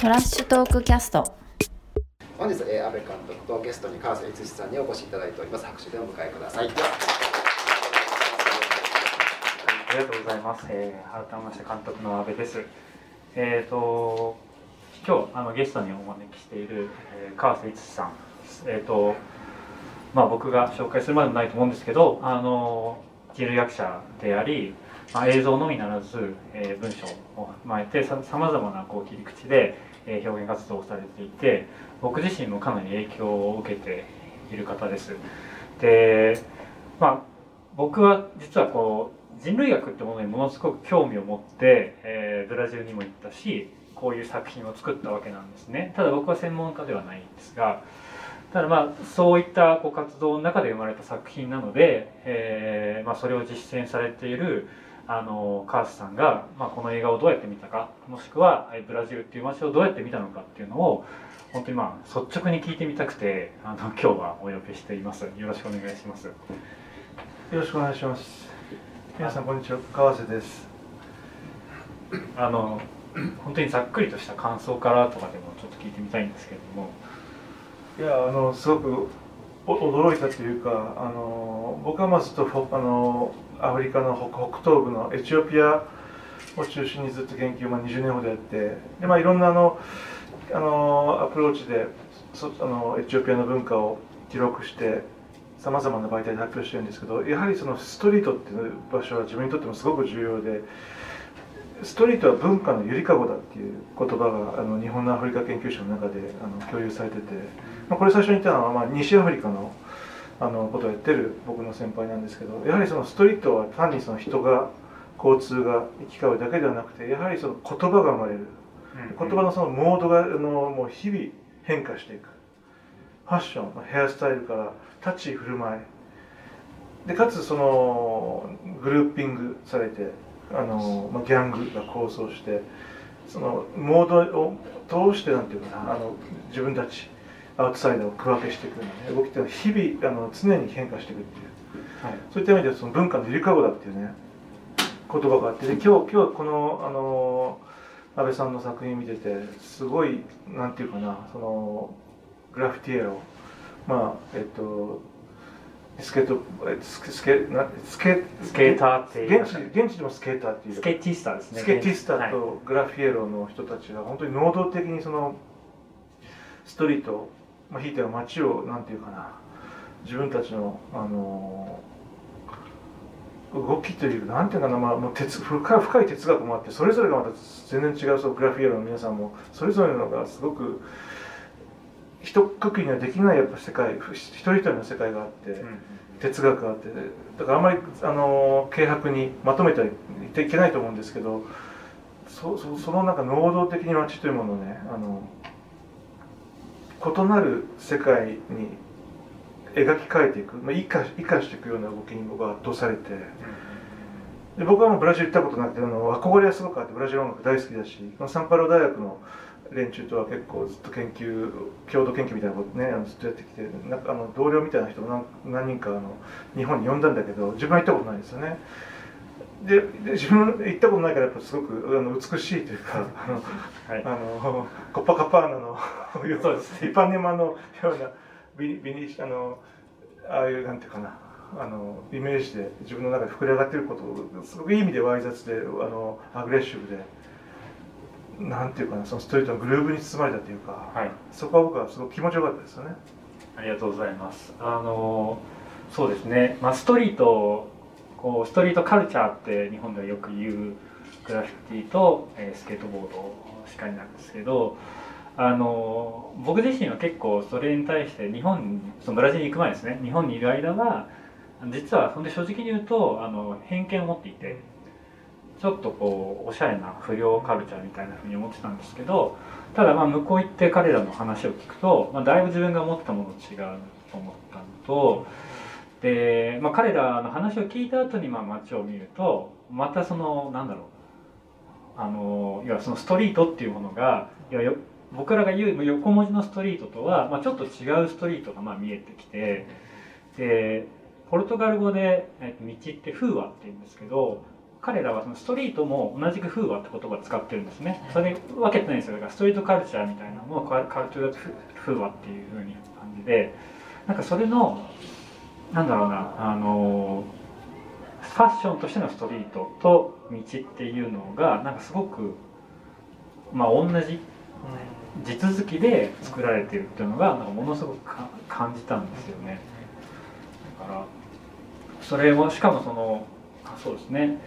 トラッシュトークキャスト。本日、えー、安倍監督とゲストに川瀬悦司さんにお越しいただいております。拍手でお迎えください。ありがとうございます、えー、改めまして監督の安倍です。えっ、ー、と今日あのゲストにお招きしている、えー、川瀬悦司さんえっ、ー、とまあ僕が紹介するまでもないと思うんですけどあの人類学者でありまあ、映像のみならず、えー、文章を踏まえてさまざまなこう切り口で、え、表現活動をされていて僕自身もかなり影響を受けている方です。でまあ僕は実はこう人類学ってものにものすごく興味を持って、えー、ブラジルにも行ったしこういう作品を作ったわけなんですねただ僕は専門家ではないんですがただまあそういったこう活動の中で生まれた作品なので、えーまあ、それを実践されているあのカースさんが、まあ、この映画をどうやって見たかもしくはブラジルっていう街をどうやって見たのかっていうのを本当にまあ率直に聞いてみたくてあの今日はお呼びしています。よろしくお願いします。よろしくお願いします。皆さんこんにちは。川瀬です。あの本当にざっくりとした感想からとかでもちょっと聞いてみたいんですけれども。いやあのすごく驚いたというかあの僕はまずとあのアフリカの北東部のエチオピアを中心にずっと研究を、20年ほどやってで、まあ、いろんなあのあのアプローチでそあのエチオピアの文化を記録してさまざまな媒体で発表してるんですけどやはりそのストリートっていう場所は自分にとってもすごく重要でストリートは文化のゆりかごだっていう言葉があの日本のアフリカ研究所の中であの共有されてて、まあ、これ最初に言ったのは、まあ、西アフリカのあのことをやってる僕の先輩なんですけどやはりそのストリートは単にその人が交通が行き交うだけではなくてやはりその言葉が生まれる、言葉のそのモードがあのもう日々変化していく。ファッションヘアスタイルから立ち振る舞い。でかつそのグルーピングされてあの、まあ、ギャングが構想してそのモードを通してなんていうかなあの自分たちアウトサイダーを区分けしていくような、ね、動きっていうのは日々あの常に変化していくっていう、はい、そういった意味ではその文化のゆりかごだっていうね言葉があってで今日今日このあの安倍さんの作品見ててすごいなんていうかなそのグラフィティエロまあえっとスケートスケスケスケスケーターっていう。現地現地でもスケーターっていう。スケティスタですね。スケティスタとグラフィエロの人たちが本当に能動的にそのストリートまあ、ひいては街をなんていうかな自分たちのあの動きというなんていうかな、まあ、もう哲深い深い哲学もあってそれぞれがまた全然違うそうグラフィエロの皆さんもそれぞれのがすごく一括りにはできないやっぱ世界一人一人の世界があって、うん、哲学があってだからあんまりあの軽薄にまとめてはいいけないと思うんですけどそそその中能動的に街というものをねあの異なる世界に描き換えていく、まあ、生か生かしていくような動きに僕は圧倒されて、で僕はもうブラジル行ったことなくてあの憧れはすごくあってブラジル音楽大好きだしサンパウロ大学の連中とは結構ずっと研究共同研究みたいなことねあのずっとやってきてなんかあの同僚みたいな人も何何人かあの日本に呼んだんだけど自分は行ったことないんですよね。でで自分行ったことないからやっぱすごくあの美しいというか あの、はい、あのコッパカパーナのそうです、ね、イパネマのようなビビニあのああいうなんていうかなあのイメージで自分の中で膨れ上がっていることをすごくいい意味でわい雑であのアグレッシブでなんていうかなそのストリートのグルーブに包まれたというか、はい、そこは僕はすごく気持ちよかったですよね。ありがとうございます。あのそうですね、まあ、ストリートこうストリートカルチャーって日本ではよく言うグラフィティと、えー、スケートボードしかりなんですけどあの僕自身は結構それに対して日本そのブラジルに行く前ですね日本にいる間は実はそんで正直に言うとあの偏見を持っていてちょっとこうおしゃれな不良カルチャーみたいなふうに思ってたんですけどただまあ向こう行って彼らの話を聞くと、まあ、だいぶ自分が思ったものと違うと思ったのと。で、まあ、彼らの話を聞いた後にまあ街を見るとまたそのなんだろう。あのいわそのストリートっていうものがいやよ僕らが言う横文字のストリートとは、まあ、ちょっと違うストリートがまあ見えてきてでポルトガル語で、えっと、道って「フーワ」って言うんですけど彼らはそのストリートも同じく風和って言葉を使ってるんですね。それ分けてないんですよ。だからストリートカルチャーみたいなものをカルチャー風和っていう風に感じでなんかそれのなんだろうなあのファッションとしてのストリートと道っていうのがなんかすごくまあ同じ地続きで作られてるっていうのがなんかものすごく感じたんですよね。だからそれもしかもそのあそうですね。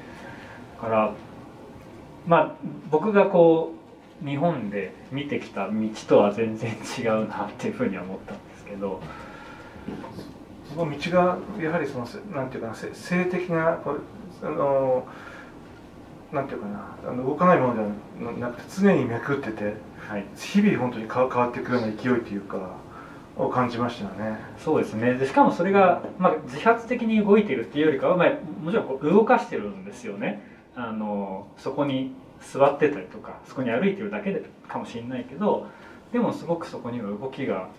だからまあ僕がこう日本で見てきた道とは全然違うなっていうふうには思ったんですけど道がやはりそのなんていうかな性的なあのなんていうかなあの動かないものではなくて常にめくってて、はい、日々本当に変わっていくような勢いというかを感じましたよね。そうですね。でしかもそれが、まあ、自発的に動いているっていうよりかは、まあ、もちろんこう動かしてるんですよね。あのそこに座ってたりとかそこに歩いてるだけでかもしれないけどでもすごくそこには動きが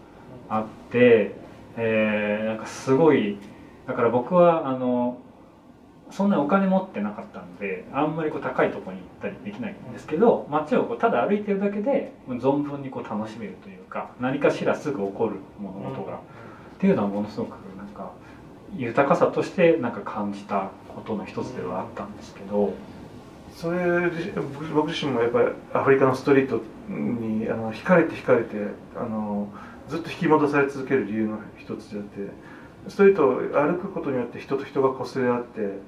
あって、えー、なんかすごいだから僕はあのそんなお金持ってなかったんであんまりこう高いとこに行ったりできないんですけど街をこうただ歩いてるだけで存分にこう楽しめるというか何かしらすぐ起こる物事が、っていうのはものすごくなんか豊かさとしてなんか感じたことの一つではあったんですけど。それ僕自身もやっぱりアフリカのストリートにあの惹かれて惹かれてあのずっと引き戻され続ける理由の一つであってストリートを歩くことによって人と人が擦れ合って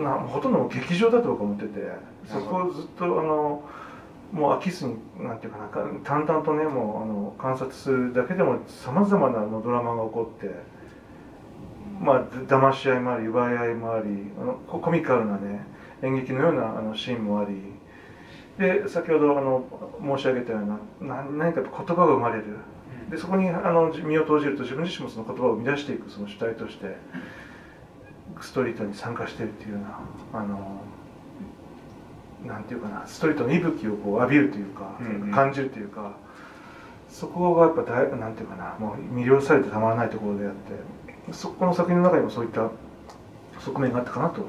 なほとんど劇場だと僕は思っててそこをずっとあのもう飽きずになんていうかな淡々とねもうあの観察するだけでもさまざまなのドラマが起こってまあ騙し合いもあり奪い合いもありあのコミカルなね演劇のようなあのシーンもありで先ほどあの申し上げたような何か言葉が生まれるでそこにあの身を投じると自分自身もその言葉を生み出していくその主体としてストリートに参加してるっていうようなあのなんていうかなストリートの息吹をこう浴びるというか、うんうん、感じるというかそこがやっぱ大なんていうかなもう魅了されてたまらないところであってそこの作品の中にもそういった側面があったかなと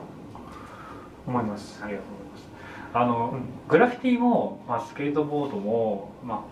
思います。ありがとうございます。あの、うん、グラフィティも、まあ、スケートボードも、ま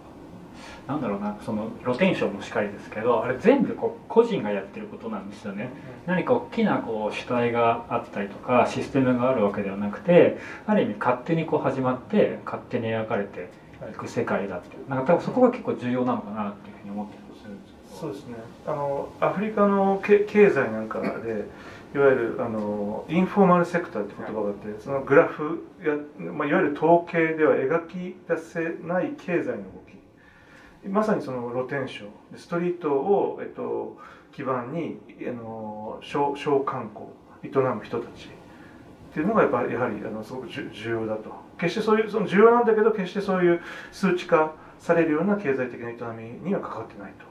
あ、なんだろうなその露天商もしかりですけどあれ全部こう個人がやってることなんですよね、何か大きなこう主体があったりとかシステムがあるわけではなくてある意味勝手にこう始まって勝手に描かれてい。く世界だっていう。なんか多分そこが結構重要なのかなっていうふうに思ってるんですそうですね。あのアフリカの経済なんかでいわゆるあのインフォーマルセクターって言葉があって、そのグラフや、まあ、いわゆる統計では描き出せない経済の動き。まさにその露天商。ストリートを、えっと、基盤にあの小小観光営む人たち。っていうのがやっぱりやはりあのすごく重要だと。決してそういうその重要なんだけど決してそういう数値化されるような経済的な営みには関わってないと、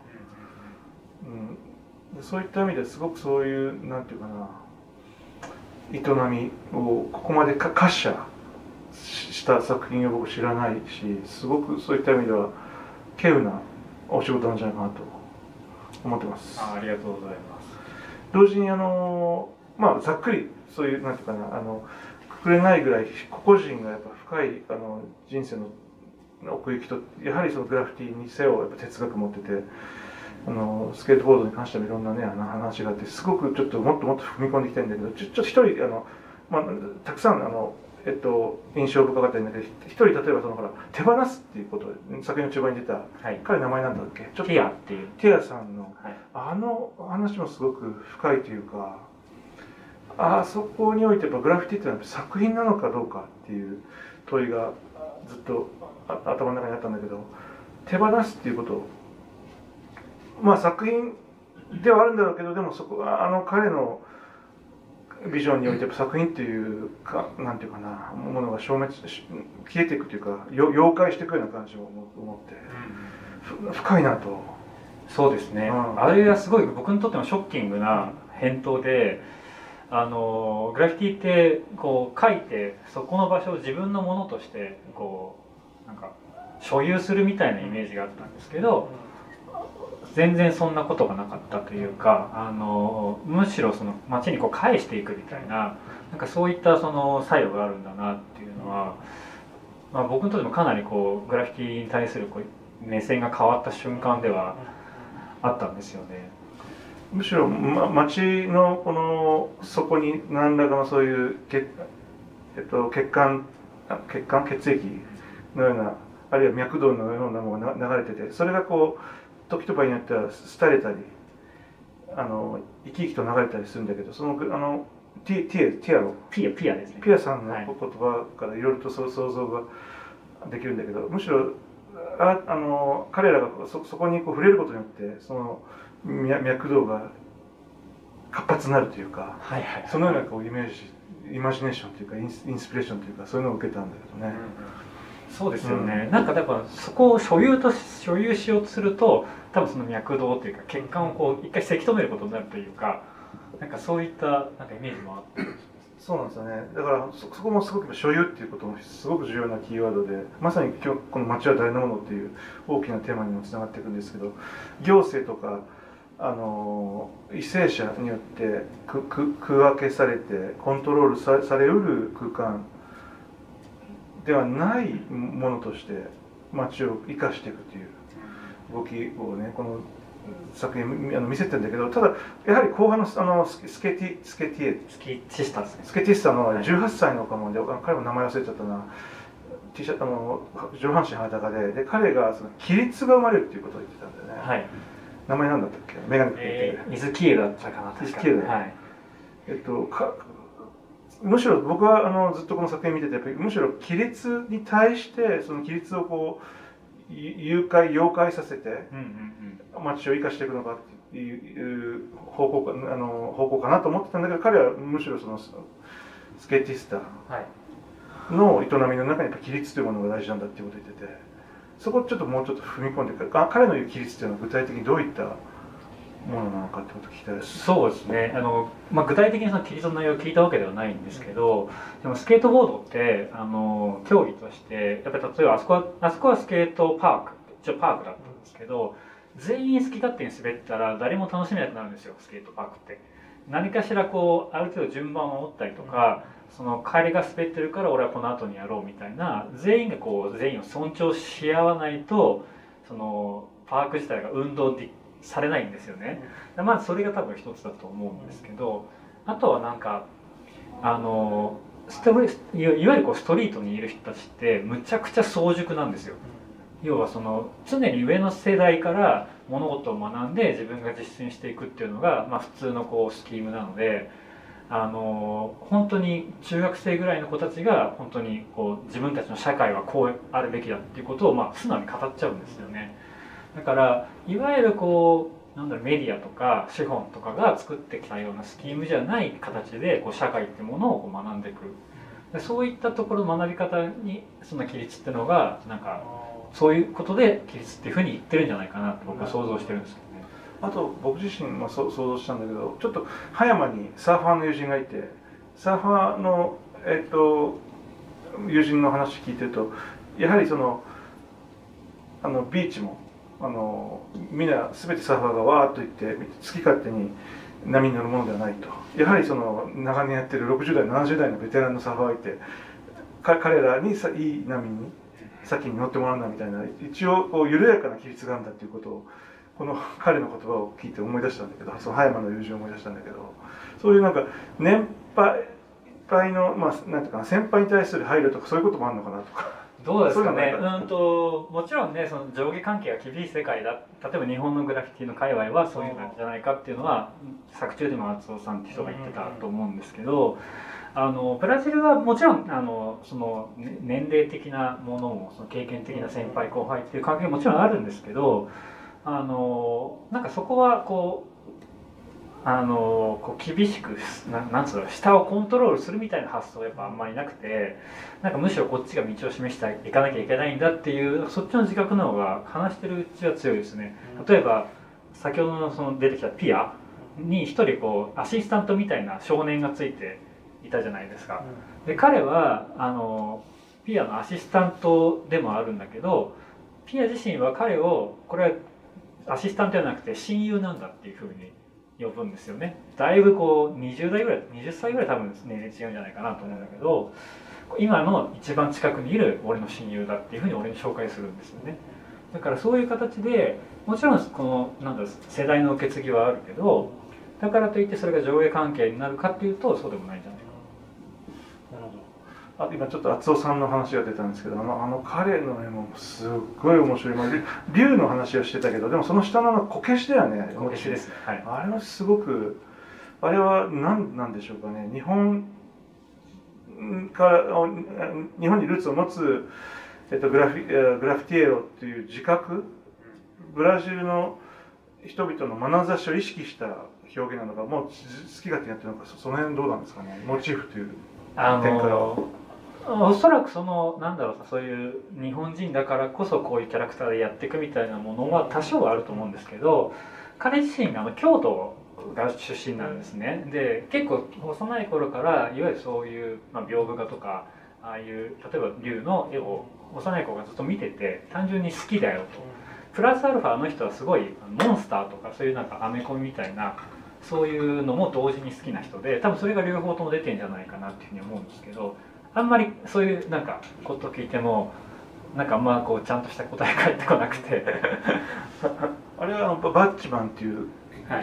うん、そういった意味ですごくそういうなんていうかな営みをここまで可視化した作品を僕知らないしすごくそういった意味では稀有なお仕事なんじゃないかなと思ってます。あありがとうございます。同時にあのまあざっくりそういうなんていうかなあのくくれないぐらい個々人がやっぱ深いあの人生の奥行きとやはりそのグラフィティにせよやっぱ哲学持っててあのスケートボードに関してもいろんなねあの話があってすごくちょっともっともっと踏み込んでいきたいんだけどちょちょっと一人あの、まあ、たくさんあのえっと、印象深かったんだけど一人例えばそのほら手放すっていうこと先の中盤に出た、はい、彼名前なんだっけ？ちょっとティアっていう。ティアさんの、はい、あの話もすごく深いというかあそこにおいてやっぱグラフィティっていうのは作品なのかどうかっていう問いがずっと頭の中にあったんだけど手放すっていうことまあ作品ではあるんだろうけどでもそこはあの彼のビジョンにおいて作品っていうかなんていうかなものが消滅消えていくというか妖怪していくような感じを思って、うん、深いなと。そうですね、うん、あれはすごい僕にとってもショッキングな返答であのグラフィティってこう書いてそこの場所を自分のものとしてこうなんか所有するみたいなイメージがあったんですけど全然そんなことがなかったというかあのむしろその街にこう返していくみたいななんかそういったその作用があるんだなっていうのは、まあ、僕にとってもかなりこうグラフィティに対するこう目線が変わった瞬間ではあったんですよね。むしろ、ま、街のこの底に何らかのそういう血,、えっと、血管血管血液のようなあるいは脈動のようなものが流れててそれがこう時と場合によっては廃れたりあの生き生きと流れたりするんだけどそのあのティティアティアロ？ピアピアですね。ピアさんの言葉からいろいろと想像ができるんだけど、むしろああの彼らがそそこにこう触れることによってその脈動が活発になるというか、はいはい、そのようなこうイメージイマジネーションというかインスインスピレーションというかそういうのを受けたんだけどね。うん、そうですよね、うん、なんかだからそこを所有と所有しようとすると多分その脈動というか血管をこう一回せき止めることになるというかなんかそういったなんかイメージもあってそうなんですよね。だからそこもすごく所有っていうこともすごく重要なキーワードでまさに今日この街は誰のものっていう大きなテーマにもつながっていくんですけど行政とかあの為政者によって区区分けされてコントロールさされうる空間ではないものとして街を生かしていくという動きをねこの作品あの見せてるんだけどただやはり後半のあのスケティスケティエスケティスタですね。スケティスタの18歳の若者で、彼も名前忘れちゃったな。T シャツあの上半身裸でで彼がその規律が生まれるっていうことを言ってたんだよね、はい。名前なんだったっけ？メガネかけて、えー、水キエだったかな水キエだ、はい、えっとかむしろ僕はあのずっとこの作品見ててやっぱりむしろ規律に対してその規律をこう誘拐妖怪させて街を生かしていくのかっていう方向かあの方向かなと思ってたんだけど彼はむしろそのスケーティスターの営みの中にやっぱ規律というものが大事なんだっていうことを言ってて。そこちょっともうちょっと踏み込んでか彼の言う規律っていうのは具体的にどういったものなのかってことを聞きたいです。そうですね。あの、まあ、具体的にその規律の内容を聞いたわけではないんですけど、でもスケートボードってあの競技としてやっぱり例えばあそこはあそこはスケートパーク一応パークだったんですけど全員好き勝手に滑ったら誰も楽しめなくなるんですよスケートパークって。何かしらこうある程度順番を守ったりとか、その帰りが滑ってるから俺はこの後にやろうみたいな全員がこう全員を尊重し合わないとそのパーク自体が運動でされないんですよね。まずそれが多分一つだと思うんですけどあとはなんかあのストいわゆるこうストリートにいる人たちってむちゃくちゃ早熟なんですよ。要はその常に上の世代から物事を学んで自分が実践していくっていうのが、まあ、普通のこうスキームなのであの本当に中学生ぐらいの子たちが本当にこう自分たちの社会はこうあるべきだっていうことを、まあ、素直に語っちゃうんですよね。だからいわゆるこうなんだろうメディアとか資本とかが作ってきたようなスキームじゃない形でこう社会ってものをこう学んでいくでそういったところの学び方にその規律っていうのがなんかそういうことで規律っていうふうに言ってるんじゃないかなと僕は想像してるんですけどね。あと僕自身も想像したんだけどちょっと葉山にサーファーの友人がいてサーファーの、えっと、友人の話聞いてるとやはりそのあのビーチもあのみんな全てサーファーがわーっと行って好き勝手に波に乗るものではないとやはりその長年やってる60代70代のベテランのサーファーがいて彼らにさいい波に先に乗ってもらうんだみたいな一応こう緩やかな規律があるんだっていうことをこの彼の言葉を聞いて思い出したんだけどその葉山の友人を思い出したんだけどそういうなんか年配の、まあ、なんていうかな先輩に対する配慮とかそういうこともあるのかなとか。どうですかねうんともちろんねその上下関係が厳しい世界だ例えば日本のグラフィティの界隈はそういうのじゃないかっていうのは作中でも松尾さんって人が言ってたと思うんですけど。あのブラジルはもちろんあのその年齢的なものもその経験的な先輩後輩っていう関係ももちろんあるんですけどあのなんかそこはこうあのこう厳しくななんつうの下をコントロールするみたいな発想はやっぱあんまりなくてなんかむしろこっちが道を示していかなきゃいけないんだっていうそっちの自覚の方が話してるうちは強いですね。例えば先ほどのその出てきたピアに一人こうアシスタントみたいな少年がついていたじゃないですか。で彼はあのピアのアシスタントでもあるんだけどピア自身は彼をこれはアシスタントじゃなくて親友なんだっていうふうに呼ぶんですよね。だいぶこう20代ぐらい20歳ぐらい多分年齢違うんじゃないかなと思うんだけど今の一番近くにいる俺の親友だっていうふうに俺に紹介するんですよね。だからそういう形でもちろんこのなんだ世代の受け継ぎはあるけどだからといってそれが上下関係になるかっていうとそうでもないじゃない。あ今ちょっと厚尾さんの話が出たんですけどあのあの彼の絵もすっごい面白い、まあ、竜の話をしてたけどでもその下ののこけしだよねこけしですね、はい、あれはすごくあれは何なんでしょうかね。日本から日本にルーツを持つ、えっと、グラフィグラフィティエロっていう自覚。ブラジルの人々の眼差しを意識した表現なのかもう好き勝手やってるのかその辺どうなんですかね。モチーフという展開は。おそらくそのなんだろうそういう日本人だからこそこういうキャラクターでやっていくみたいなものは多少はあると思うんですけど彼自身があの京都が出身なんですね。で結構幼い頃からいわゆるそういう、まあ、屏風画とかああいう例えば竜の絵を幼い子がずっと見てて単純に好きだよと。プラスアルファあの人はすごいモンスターとかそういうなんかアメコミみたいなそういうのも同時に好きな人で多分それが両方とも出てんじゃないかなっていうふうに思うんですけどあんまりそういうなんかこと聞いてもなんかあんまこうちゃんとした答え返ってこなくて。あれはバッチマンっていう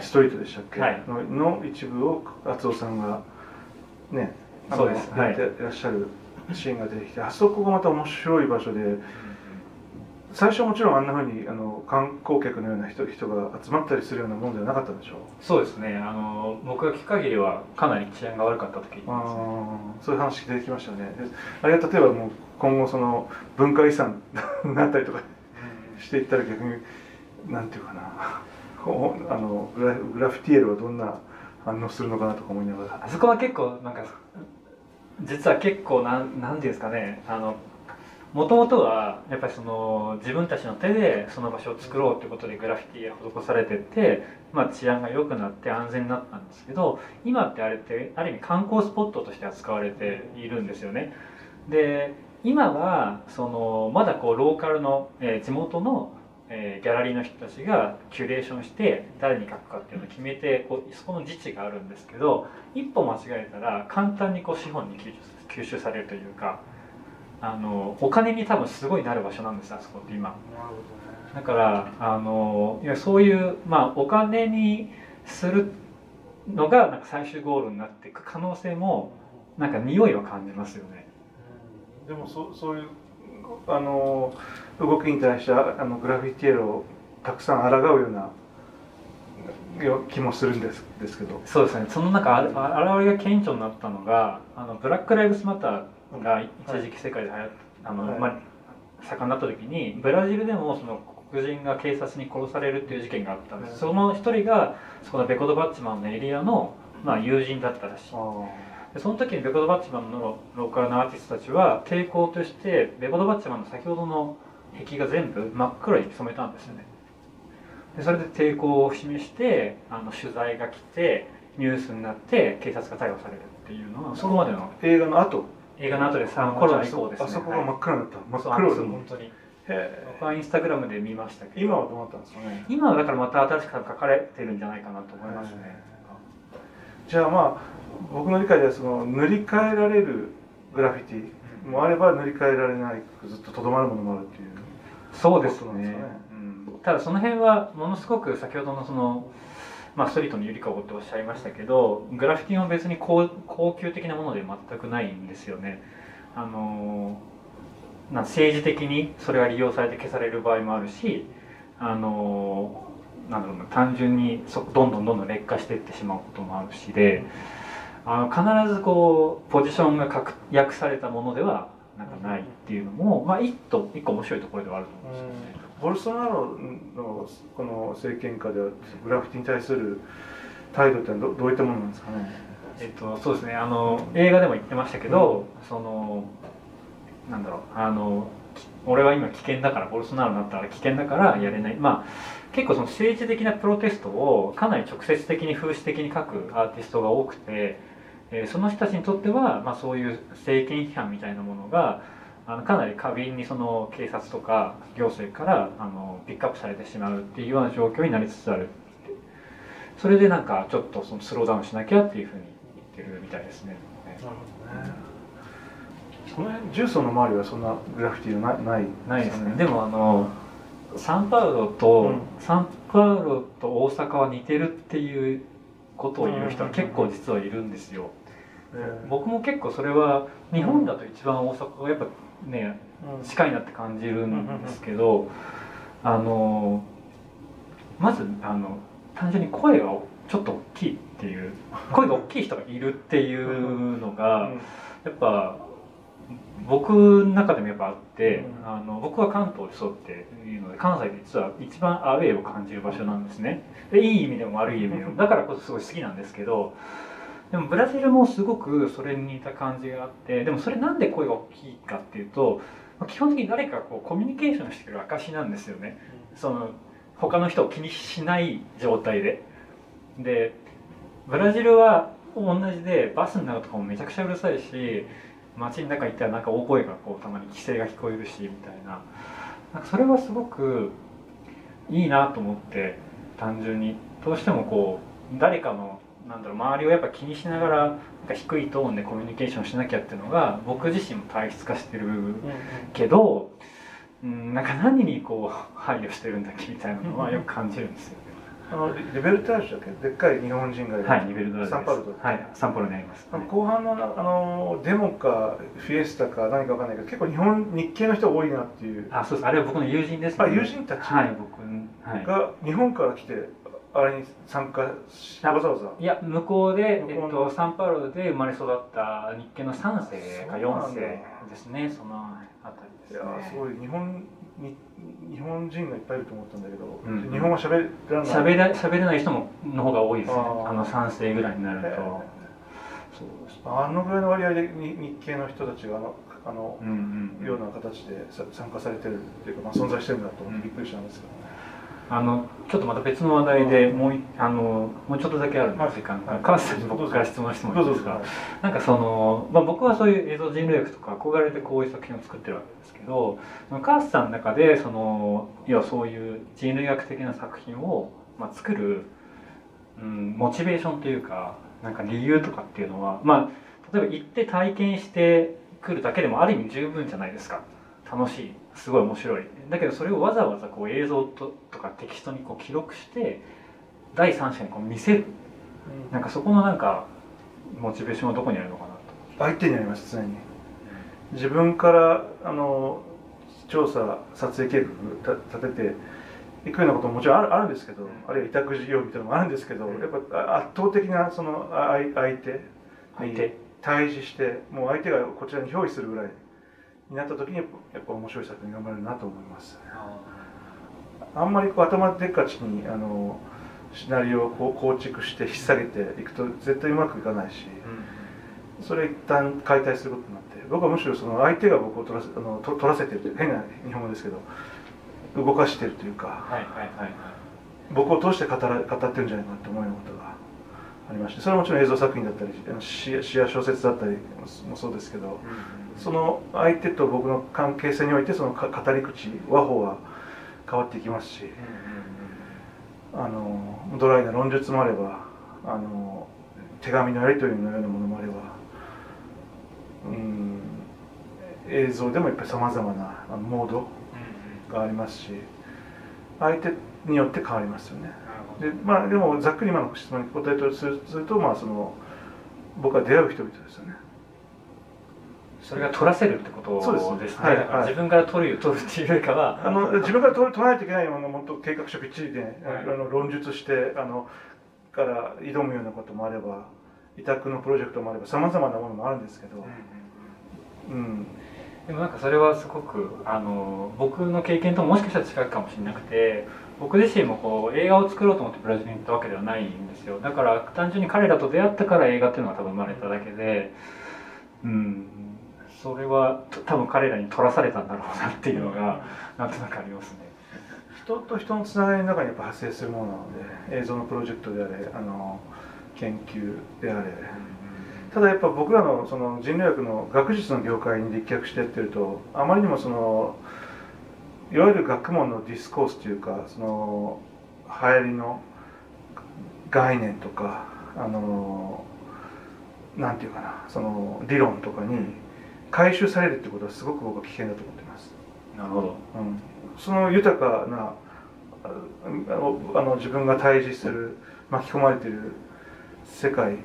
ストリートでしたっけ、はい、の一部を厚尾さんがねそうです。やってらっしゃるシーンが出てきて、あそこがまた面白い場所で最初もちろんあんなふうにあの観光客のような人人が集まったりするようなものではなかったんでしょう？そうですね。あの僕が聞く限りはかなり治安が悪かったと聞いてます、ね、そういう話出てきましたね。あれは例えばもう今後その文化遺産 になったりとかしていったら逆になんていうかな。あのグラグラフィティエルはどんな反応するのかなとか思いながら。あそこは結構なんか実は結構なんなんていうんですかね。あのもともとはやっぱりその自分たちの手でその場所を作ろうということでグラフィティが施されてって、まあ、治安が良くなって安全になったんですけど今ってあれってある意味観光スポットとして扱われているんですよね。で今はそのまだこうローカルの、えー、地元の、えー、ギャラリーの人たちがキュレーションして誰に書くかっていうのを決めてこうそこの自治があるんですけど一歩間違えたら簡単にこう資本に吸収されるというか。あのお金に多分すごいなる場所なんですあそこって今。だからあのいやそういう、まあ、お金にするのがなんか最終ゴールになっていく可能性もなんか匂いは感じますよね。でもそそういうあの動きに対してあのグラフィティエロをたくさん抗うような気もするんですですけどそうですねその中あ現れが顕著になったのがあのブラック・ライブスマターが一時期世界で流行あの、はい、まあ、盛んになった時にブラジルでもその黒人が警察に殺されるっていう事件があったんです、その一人がそのベコド・バッチマンのエリアの、まあ、友人だったらしい。でその時にベコド・バッチマンのローカルのアーティストたちは抵抗としてベコド・バッチマンの先ほどの壁が全部真っ黒に染めたんですよね。でそれで抵抗を示してあの取材が来てニュースになって警察が逮捕されるっていうのはそこまでの。映画の後？映画の後で3コロナ以降ですね。あそこが真っ暗になった、真っ黒で本当に。僕はインスタグラムで見ましたけど。今はどうなったんですかね。今はだからまた新しく書かれてるんじゃないかなと思いますね。じゃあまあ僕の理解ではその塗り替えられるグラフィティもあれば塗り替えられないずっととどまるものもあるっていう。そうですね、ね。うん、ただその辺はものすごく先ほどのそのまあ、ストリートのゆりかごっておっしゃいましたけどグラフィティも別に高高級的なもので全くないんですよね。あのな政治的にそれが利用されて消される場合もあるしあのなんだろうな単純にそどんどんどんどん劣化していってしまうこともあるしであの必ずこうポジションが確約されたものではなんかないっていうのも、まあ、一個一個面白いところではあると思うんですよね。ボルソナロのこの政権下ではグラフィティに対する態度ってどどういったものなんですかね？えっと、そうですね。あの映画でも言ってましたけど、うん、そのなんだろうあの俺は今危険だからボルソナロになったら危険だからやれない。まあ結構その政治的なプロテストをかなり直接的に風刺的に書くアーティストが多くて、えー、その人たちにとっては、まあ、そういう政権批判みたいなものがあのかなり過敏にその警察とか行政からあのピックアップされてしまうっていうような状況になりつつあるそれでなんかちょっとそのスローダウンしなきゃっていうふうに言ってるみたいですね。なるほどねこの辺重曹の周りはそんなグラフィティはないないないですね。でもあのサンパウロと、うんサンパウロと大阪は似てるっていうことを言う人は結構実はいるんですよ。えー僕も結構それは日本だと一番大阪がやっぱねうん。近いなって感じるんですけど、あのまずあの単純に声がちょっと大きいっていう 声が大きい人がいるっていうのがやっぱ僕の中でもやっぱあって、うん。あの僕は関東でそうっていうので関西で実は一番アウェーを感じる場所なんですね。でいい意味でも悪い意味でも。だからこそすごい好きなんですけどでもブラジルもすごくそれに似た感じがあってでもそれなんで声が大きいかっていうとまあ基本的に誰かこうコミュニケーションしてる証なんですよね。その他の人を気にしない状態で。でブラジルは同じでバスの中とかもめちゃくちゃうるさいし街の中行ったらなんか大声がこうたまに規制が聞こえるしみたいな。なんかそれはすごくいいなと思って単純に。どうしてもこう誰かのなんだろう周りをやっぱ気にしながらなんか低いトーンでコミュニケーションしなきゃっていうのが僕自身も体質化してるけど、うん、なんか何にこう配慮してるんだっけみたいなのはよく感じるんですよね。あのリリベルタージュだっけ？でっかい日本人がいるはい、リベルドラです。サンパウロだっけはい、サンパウロにあります。あの後半のなあのデモかフィエスタか何かわかんないけど結構日本日系の人多いなっていうあ、そうです。あれは僕の友人です、あ友人たちはい、僕、はい。が日本から来てあれに参加しあわざわざいや向こうで、えっと、サンパウロで生まれ育った日系の3世か4そうなんだ世ですね。そのあたりいやですね。すごい日本に日本人がいっぱいいると思ったんだけど、うん。日本語喋らない。喋ら喋れない人もの方が多いですね。あの3世ぐらいになると。そうあのぐらいの割合で日日系の人たちがあのあのうんうんうん。ような形でさ参加されてるっていうか、まあ、存在してるんだと思ってびっくりしたんですけどね、あのちょっとまた別の話題でもういあのもうちょっとだけあるんではい。時間はいが。川瀬さんに僕から質問してもいいうですか？なんかその、まあ、僕はそういう映像人類学とか憧れてこういう作品を作ってるわけですけど川瀬さんの中でその要はそういう人類学的な作品を、まあ、作る、うん、モチベーションというかなんか理由とかっていうのは、まあ、例えば行って体験してくるだけでもある意味十分じゃないですか。楽しいすごい面白い。だけどそれをわざわざこう映像ととかテキストにこう記録して第三者にこう見せる。なんかそこのなんかモチベーションはどこにあるのかなと。相手にあります常に。自分からあの調査撮影計画た立てていくようなことももちろんあるあるんですけどあるいは委託事業みたいなのもあるんですけど、うん。やっぱ圧倒的なそのあ相相手に対峙してもう相手がこちらに憑依するぐらいになった時にやっぱ面白い作品頑張れるなと思いますあんまりこう頭でっかちにあのシナリオを構築して引っ提げていくと絶対うまくいかないし、それ一旦解体することになって僕はむしろその相手が僕を取らせあのと取らせてるという変な日本語ですけど動かしてるというかはいはいはいはい。僕を通して語ら語ってるんじゃないかなと思うようなことがありましてそれはもちろん映像作品だったり詩詩や小説だったりもそうですけどその相手と僕の関係性においてそのか語り口和法は変わっていきますしあのドライな論述もあればあの手紙のやり取りのようなものもあればうん映像でもやっぱりさまざまなモードがありますし相手によって変わりますよね。でまあでもざっくり今の質問に答えるとするするとまあその僕は出会う人々ですよね。それが取らせるってことですね。はい自分から取る取るっていうよりかは、あの 自分から取取らないといけないような本当計画書びっちりで、はい。あの論述してあのから挑むようなこともあれば委託のプロジェクトもあればさまざまなものもあるんですけど、うん、でもなんかそれはすごくあの僕の経験とももしかしたら近いかもしれなくて僕自身もこう映画を作ろうと思ってブラジルに行ったわけではないんですよ。だから単純に彼らと出会ったから映画っていうのが多分生まれただけでうんそれはと多分彼らに取らされたんだろうなっていうのがなんとなくありますね。人と人のつながりの中にやっぱ発生するものなので映像のプロジェクトであれあの研究であれ。ただやっぱ僕らのその人類学の学術の業界に立脚してやってるとあまりにもそのいわゆる学問のディスコースというかその流行りの概念とかあのなんていうかなその理論とかに回収されるってことはすごく僕は危険だと思ってます。なるほど、うん、その豊かなあの自分が対峙する巻き込まれている世界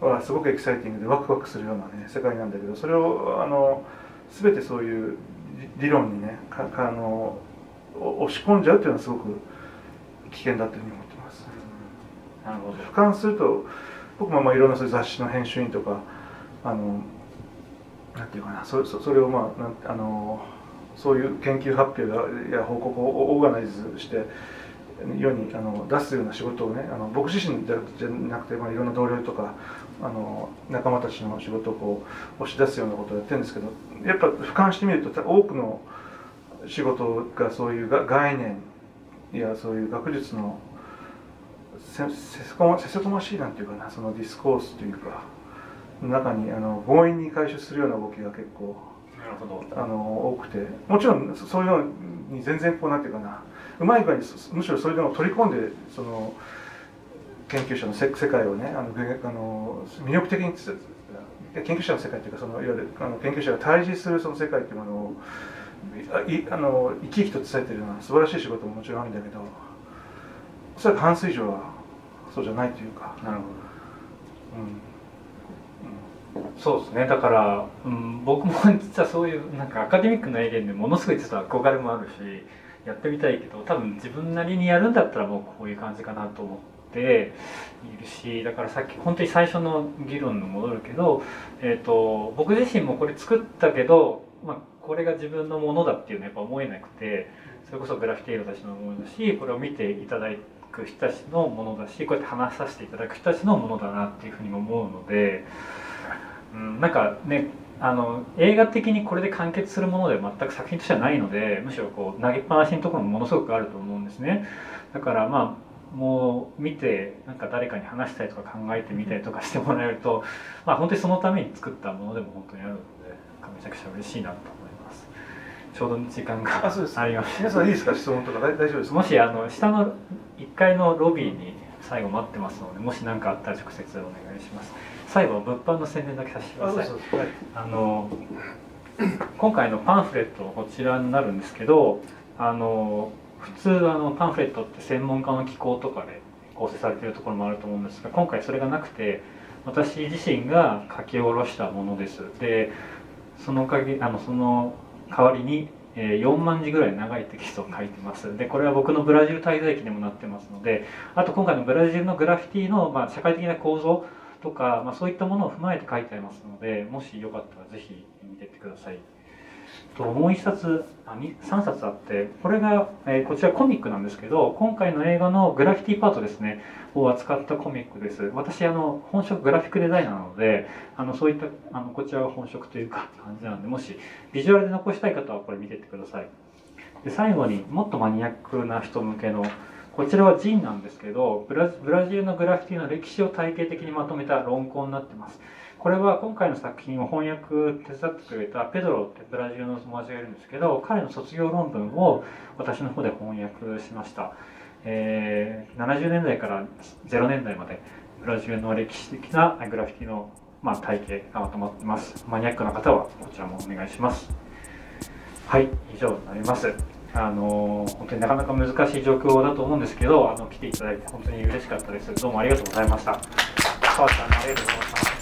はすごくエキサイティングでワクワクするような、ね、世界なんだけどそれをあの全てそういう理論にねかあの押し込んじゃうっていうのはすごく危険だというふうに思ってます。なるほど俯瞰すると僕もまあいろんなそういう雑誌の編集員とかあのなんていうかなそそそれをまあなんあのそういう研究発表や報告をオーガナイズして世にあの出すような仕事をねあの僕自身じゃなくて、まあ、いろんな同僚とかあの仲間たちの仕事をこう押し出すようなことをやってるんですけどやっぱ俯瞰してみると多くの仕事がそういう概念やそういう学術のせせこませせこましいなんていうかなそのディスコースというか中にあの強引に回収するような動きが結構なるほど。あの多くてもちろんそういうのに全然こうなんていうかなうまい具合にむしろそういうのを取り込んでその研究者の世界をねあのあの魅力的に研究者の世界というかそのいわゆるあの研究者が対峙するその世界っていうものをいあの生き生きと伝えてるような素晴らしい仕事ももちろんあるんだけどおそらく半数以上はそうじゃないというか。なるほど、うん、うん、そうですね。だから、うん、僕も実はそういうなんかアカデミックな意見でものすごい実は憧れもあるしやってみたいけど多分自分なりにやるんだったらもうこういう感じかなと思っているしだからさっき本当に最初の議論に戻るけど、えーと、僕自身もこれ作ったけど、まあ、これが自分のものだっていうのはやっぱ思えなくてそれこそグラフィティーロたちのものだしこれを見ていただく人たちのものだしこうやって話させていただく人たちのものだなっていうふうにも思うので、うん、なんかねあの映画的にこれで完結するものでは全く作品としてはないのでむしろこう投げっぱなしのところもものすごくあると思うんですね。だからまあもう見てなんか誰かに話したりとか考えてみたりとかしてもらえるとまあ本当にそのために作ったものでも本当にあるのでめちゃくちゃ嬉しいなと思います。ちょうど時間があります皆さんいいですか？質問とか大丈夫ですもしあの下の1階のロビーに最後待ってますのでもし何かあったら直接お願いします最後物販の宣伝だけさせてください。あの今回のパンフレットこちらになるんですけどあの普通あのパンフレットって専門家の機構とかで構成されているところもあると思うんですが今回それがなくて私自身が書き下ろしたものです。でそのかげあのその代わりに4万字ぐらい長いテキストを書いてます。でこれは僕のブラジル滞在記にもなってますのであと今回のブラジルのグラフィティの、まあ、社会的な構造とか、まあ、そういったものを踏まえて書いてありますのでもしよかったらぜひ見てってください。ともう一冊あ3冊あってこれが、えー、こちらコミックなんですけど今回の映画のグラフィティパートですねを扱ったコミックです私あの本職グラフィックデザイナーなのであのそういったあのこちらが本職というか感じなんでもしビジュアルで残したい方はこれ見てってくださいで最後にもっとマニアックな人向けのこちらはジンなんですけどブラジルのグラフィティの歴史を体系的にまとめた論考になってます。これは今回の作品を翻訳手伝ってくれたペドロってブラジルの友達がいるんですけど彼の卒業論文を私の方で翻訳しました、えー、70年代から0年代までブラジルの歴史的なグラフィティの、まあ、体系がまとまってます。マニアックな方はこちらもお願いします。はい以上になります。あの本当になかなか難しい状況だと思うんですけどあの来ていただいて本当に嬉しかったです。どうもありがとうございました。川さんありがとうございました。